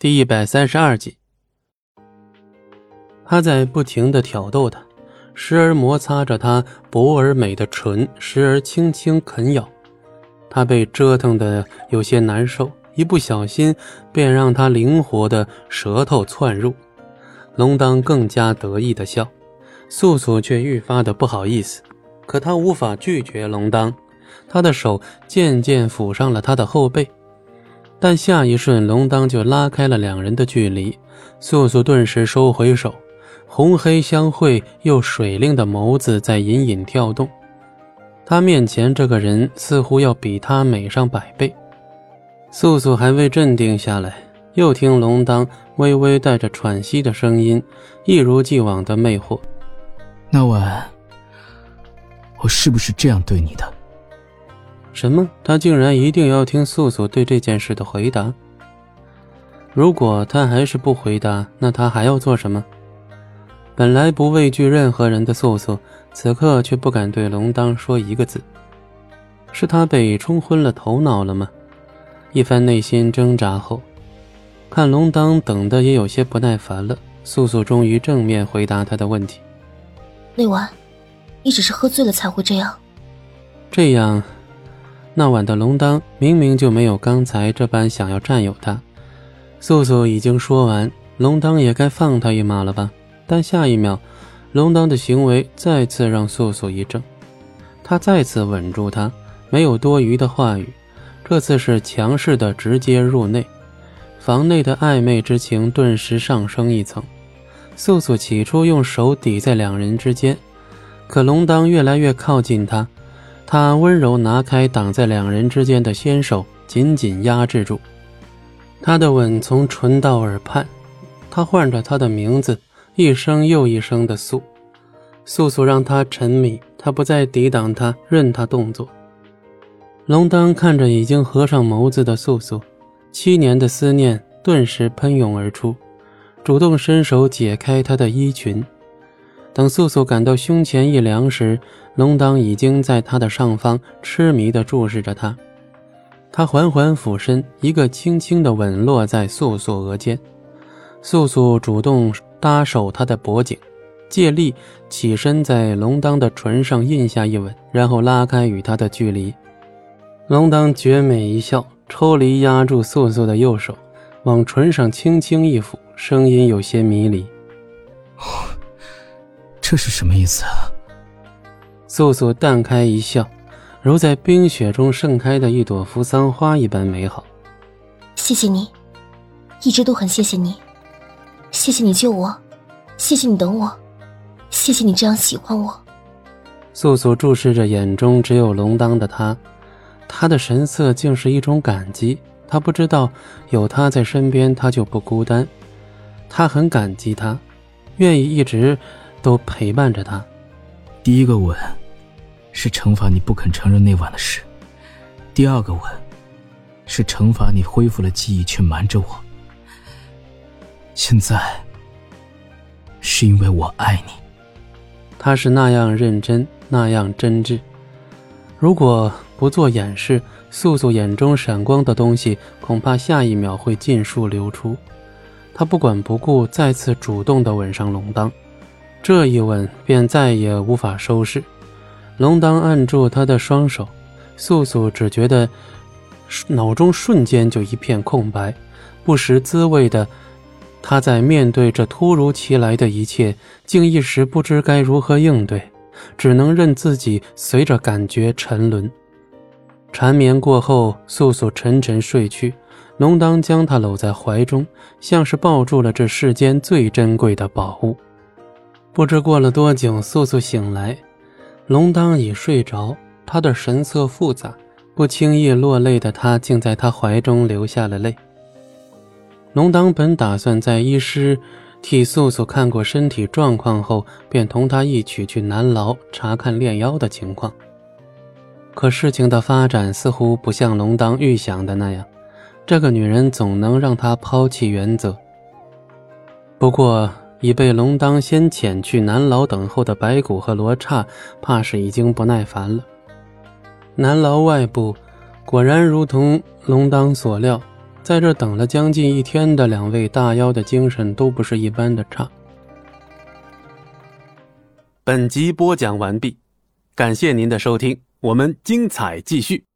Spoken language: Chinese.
第一百三十二集，他在不停的挑逗她，时而摩擦着她薄而美的唇，时而轻轻啃咬。他被折腾的有些难受，一不小心便让他灵活的舌头窜入。龙当更加得意的笑，素素却愈发的不好意思，可他无法拒绝龙当，他的手渐渐抚上了他的后背。但下一瞬，龙当就拉开了两人的距离。素素顿时收回手，红黑相会又水灵的眸子在隐隐跳动。他面前这个人似乎要比他美上百倍。素素还未镇定下来，又听龙当微微带着喘息的声音，一如既往的魅惑：“那晚，我是不是这样对你的？”什么？他竟然一定要听素素对这件事的回答？如果他还是不回答，那他还要做什么？本来不畏惧任何人的素素，此刻却不敢对龙当说一个字。是他被冲昏了头脑了吗？一番内心挣扎后，看龙当等的也有些不耐烦了，素素终于正面回答他的问题：“那晚，你只是喝醉了才会这样。”这样。那晚的龙当明明就没有刚才这般想要占有他。素素已经说完，龙当也该放他一马了吧？但下一秒，龙当的行为再次让素素一怔。他再次稳住她，没有多余的话语，这次是强势的直接入内。房内的暧昧之情顿时上升一层。素素起初用手抵在两人之间，可龙当越来越靠近她。他温柔拿开挡在两人之间的纤手，紧紧压制住。他的吻从唇到耳畔，他唤着她的名字，一声又一声的诉。素素让他沉迷，他不再抵挡他，任他动作。龙当看着已经合上眸子的素素，七年的思念顿时喷涌而出，主动伸手解开她的衣裙。等素素感到胸前一凉时，龙当已经在她的上方痴迷地注视着她。他缓缓俯身，一个轻轻的吻落在素素额间。素素主动搭手他的脖颈，借力起身，在龙当的唇上印下一吻，然后拉开与他的距离。龙当绝美一笑，抽离压住素素的右手，往唇上轻轻一抚，声音有些迷离。这是什么意思啊？素素淡开一笑，如在冰雪中盛开的一朵扶桑花一般美好。谢谢你，一直都很谢谢你，谢谢你救我，谢谢你等我，谢谢你这样喜欢我。素素注视着眼中只有龙当的他，他的神色竟是一种感激。他不知道有他在身边，他就不孤单。他很感激他，愿意一直。都陪伴着他。第一个吻，是惩罚你不肯承认那晚的事；第二个吻，是惩罚你恢复了记忆却瞒着我。现在，是因为我爱你。他是那样认真，那样真挚。如果不做掩饰，素素眼中闪光的东西，恐怕下一秒会尽数流出。他不管不顾，再次主动的吻上龙当。这一吻便再也无法收拾。龙当按住他的双手，素素只觉得脑中瞬间就一片空白，不识滋味的他在面对这突如其来的一切，竟一时不知该如何应对，只能任自己随着感觉沉沦。缠绵过后，素素沉沉睡去，龙当将她搂在怀中，像是抱住了这世间最珍贵的宝物。不知过了多久，素素醒来，龙当已睡着。他的神色复杂，不轻易落泪的他，竟在他怀中流下了泪。龙当本打算在医师替素素看过身体状况后，便同他一起去南牢查看炼妖的情况。可事情的发展似乎不像龙当预想的那样，这个女人总能让他抛弃原则。不过。已被龙当先遣去南牢等候的白骨和罗刹，怕是已经不耐烦了。南牢外部，果然如同龙当所料，在这等了将近一天的两位大妖的精神都不是一般的差。本集播讲完毕，感谢您的收听，我们精彩继续。